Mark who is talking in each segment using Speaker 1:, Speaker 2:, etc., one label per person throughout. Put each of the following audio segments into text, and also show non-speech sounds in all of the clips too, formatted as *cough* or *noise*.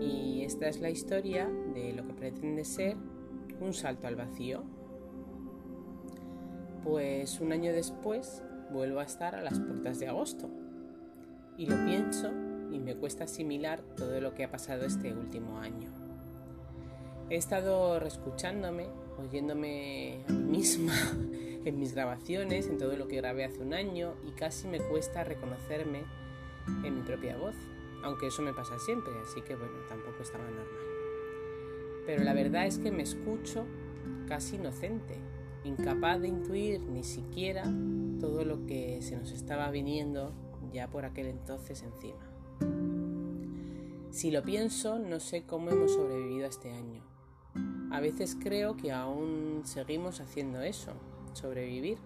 Speaker 1: Y esta es la historia de lo que pretende ser un salto al vacío. Pues un año después vuelvo a estar a las puertas de agosto y lo pienso y me cuesta asimilar todo lo que ha pasado este último año. He estado reescuchándome, oyéndome a mí misma *laughs* en mis grabaciones, en todo lo que grabé hace un año y casi me cuesta reconocerme en mi propia voz, aunque eso me pasa siempre, así que bueno, tampoco estaba normal. Pero la verdad es que me escucho casi inocente, incapaz de intuir ni siquiera todo lo que se nos estaba viniendo ya por aquel entonces encima. Si lo pienso, no sé cómo hemos sobrevivido a este año. A veces creo que aún seguimos haciendo eso, sobrevivir.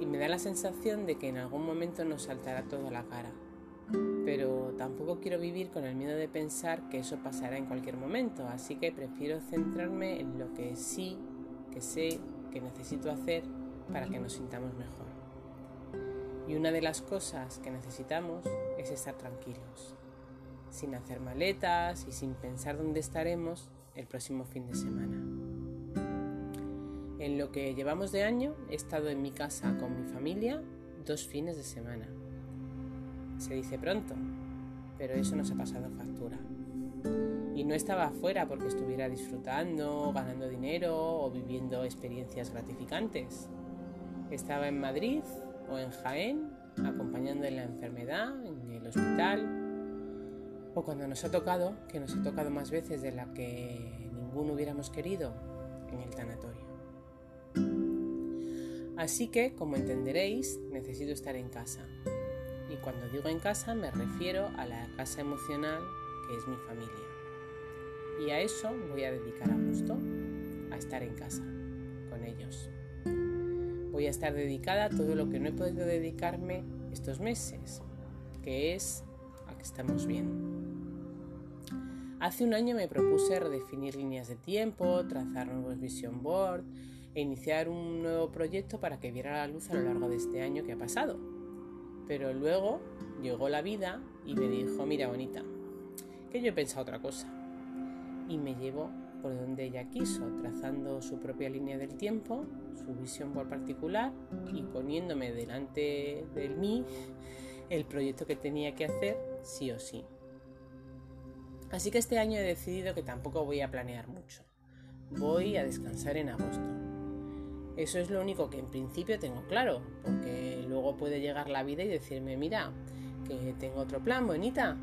Speaker 1: Y me da la sensación de que en algún momento nos saltará todo a la cara tampoco quiero vivir con el miedo de pensar que eso pasará en cualquier momento, así que prefiero centrarme en lo que sí, que sé, que necesito hacer para que nos sintamos mejor. Y una de las cosas que necesitamos es estar tranquilos, sin hacer maletas y sin pensar dónde estaremos el próximo fin de semana. En lo que llevamos de año he estado en mi casa con mi familia dos fines de semana se dice pronto, pero eso nos ha pasado factura. Y no estaba afuera porque estuviera disfrutando, ganando dinero o viviendo experiencias gratificantes. Estaba en Madrid o en Jaén, acompañando en la enfermedad, en el hospital, o cuando nos ha tocado, que nos ha tocado más veces de la que ninguno hubiéramos querido, en el tanatorio. Así que, como entenderéis, necesito estar en casa, y cuando digo en casa me refiero a la casa emocional que es mi familia. Y a eso voy a dedicar a gusto, a estar en casa, con ellos. Voy a estar dedicada a todo lo que no he podido dedicarme estos meses, que es a que estamos bien. Hace un año me propuse redefinir líneas de tiempo, trazar nuevos vision board e iniciar un nuevo proyecto para que viera la luz a lo largo de este año que ha pasado pero luego llegó la vida y me dijo, mira bonita, que yo he pensado otra cosa. Y me llevó por donde ella quiso, trazando su propia línea del tiempo, su visión por particular y poniéndome delante de mí el proyecto que tenía que hacer sí o sí. Así que este año he decidido que tampoco voy a planear mucho. Voy a descansar en agosto. Eso es lo único que en principio tengo claro, porque luego puede llegar la vida y decirme, mira, que tengo otro plan, bonita.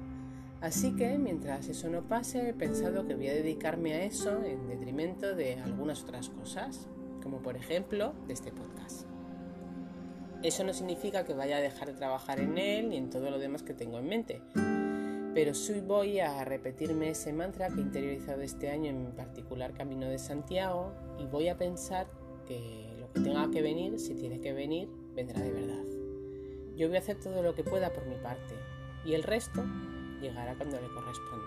Speaker 1: Así que mientras eso no pase, he pensado que voy a dedicarme a eso en detrimento de algunas otras cosas, como por ejemplo de este podcast. Eso no significa que vaya a dejar de trabajar en él ni en todo lo demás que tengo en mente, pero sí voy a repetirme ese mantra que he interiorizado este año en mi particular Camino de Santiago y voy a pensar que lo que tenga que venir, si tiene que venir, vendrá de verdad. Yo voy a hacer todo lo que pueda por mi parte y el resto llegará cuando le corresponda.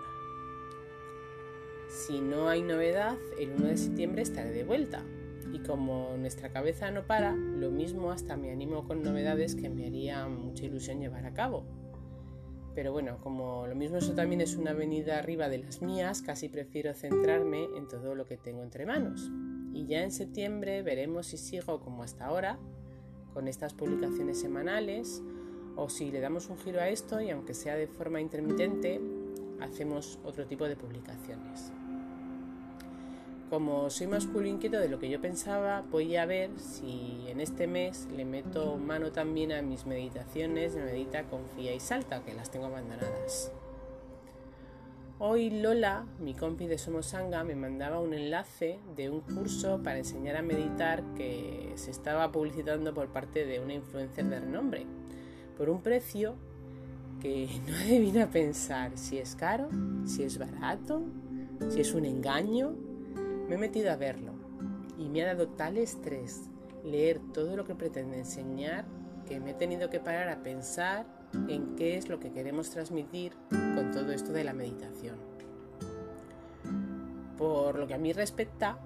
Speaker 1: Si no hay novedad, el 1 de septiembre estaré de vuelta. Y como nuestra cabeza no para, lo mismo hasta me animo con novedades que me haría mucha ilusión llevar a cabo. Pero bueno, como lo mismo eso también es una venida arriba de las mías, casi prefiero centrarme en todo lo que tengo entre manos y ya en septiembre veremos si sigo como hasta ahora con estas publicaciones semanales o si le damos un giro a esto y aunque sea de forma intermitente hacemos otro tipo de publicaciones. Como soy más culo inquieto de lo que yo pensaba, voy a ver si en este mes le meto mano también a mis meditaciones de Medita, Confía y Salta, que las tengo abandonadas. Hoy Lola, mi compi de Somosanga, me mandaba un enlace de un curso para enseñar a meditar que se estaba publicitando por parte de una influencer de renombre, por un precio que *laughs* no adivina pensar si es caro, si es barato, si es un engaño. Me he metido a verlo y me ha dado tal estrés leer todo lo que pretende enseñar que me he tenido que parar a pensar en qué es lo que queremos transmitir con todo esto de la meditación. Por lo que a mí respecta,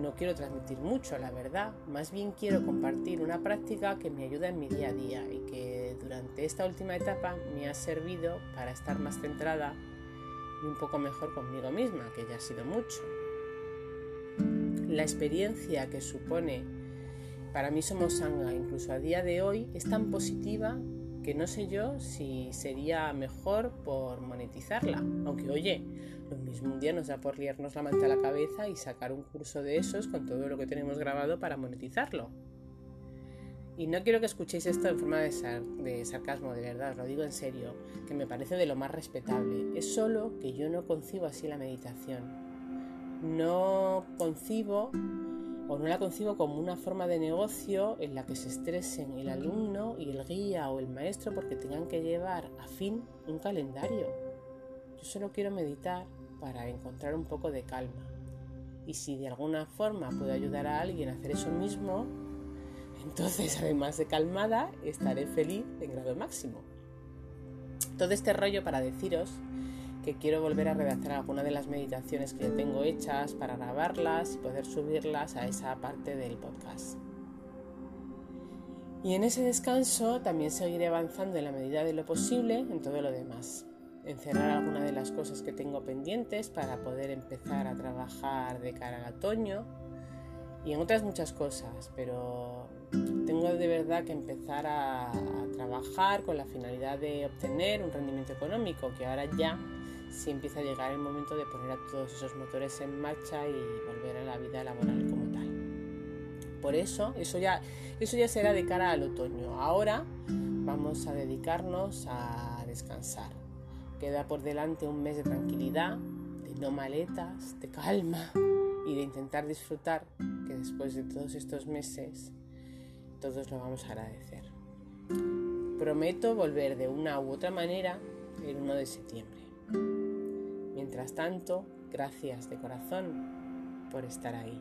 Speaker 1: no quiero transmitir mucho, la verdad. Más bien quiero compartir una práctica que me ayuda en mi día a día y que durante esta última etapa me ha servido para estar más centrada y un poco mejor conmigo misma, que ya ha sido mucho. La experiencia que supone para mí Somos Sangha, incluso a día de hoy, es tan positiva que no sé yo si sería mejor por monetizarla. Aunque oye, lo mismo un día nos da por liarnos la manta a la cabeza y sacar un curso de esos con todo lo que tenemos grabado para monetizarlo. Y no quiero que escuchéis esto en forma de, sarcasmo, de verdad, lo digo en serio, que me parece de lo más respetable. Es solo que yo no concibo así la meditación. No concibo o no la concibo como una forma de negocio en la que se estresen el alumno y el guía o el maestro porque tengan que llevar a fin un calendario. Yo solo quiero meditar para encontrar un poco de calma. Y si de alguna forma puedo ayudar a alguien a hacer eso mismo, entonces *laughs* además de calmada estaré feliz en grado máximo. Todo este rollo para deciros que quiero volver a redactar algunas de las meditaciones que ya tengo hechas para grabarlas y poder subirlas a esa parte del podcast. Y en ese descanso también seguiré avanzando en la medida de lo posible en todo lo demás. Encerrar algunas de las cosas que tengo pendientes para poder empezar a trabajar de cara al otoño y en otras muchas cosas, pero tengo de verdad que empezar a, a trabajar con la finalidad de obtener un rendimiento económico que ahora ya si empieza a llegar el momento de poner a todos esos motores en marcha y volver a la vida laboral como tal. Por eso, eso ya, eso ya será de cara al otoño. Ahora vamos a dedicarnos a descansar. Queda por delante un mes de tranquilidad, de no maletas, de calma y de intentar disfrutar que después de todos estos meses todos lo vamos a agradecer. Prometo volver de una u otra manera el 1 de septiembre. Mientras tanto, gracias de corazón por estar ahí.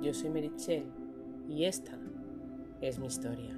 Speaker 1: Yo soy Merichel y esta es mi historia.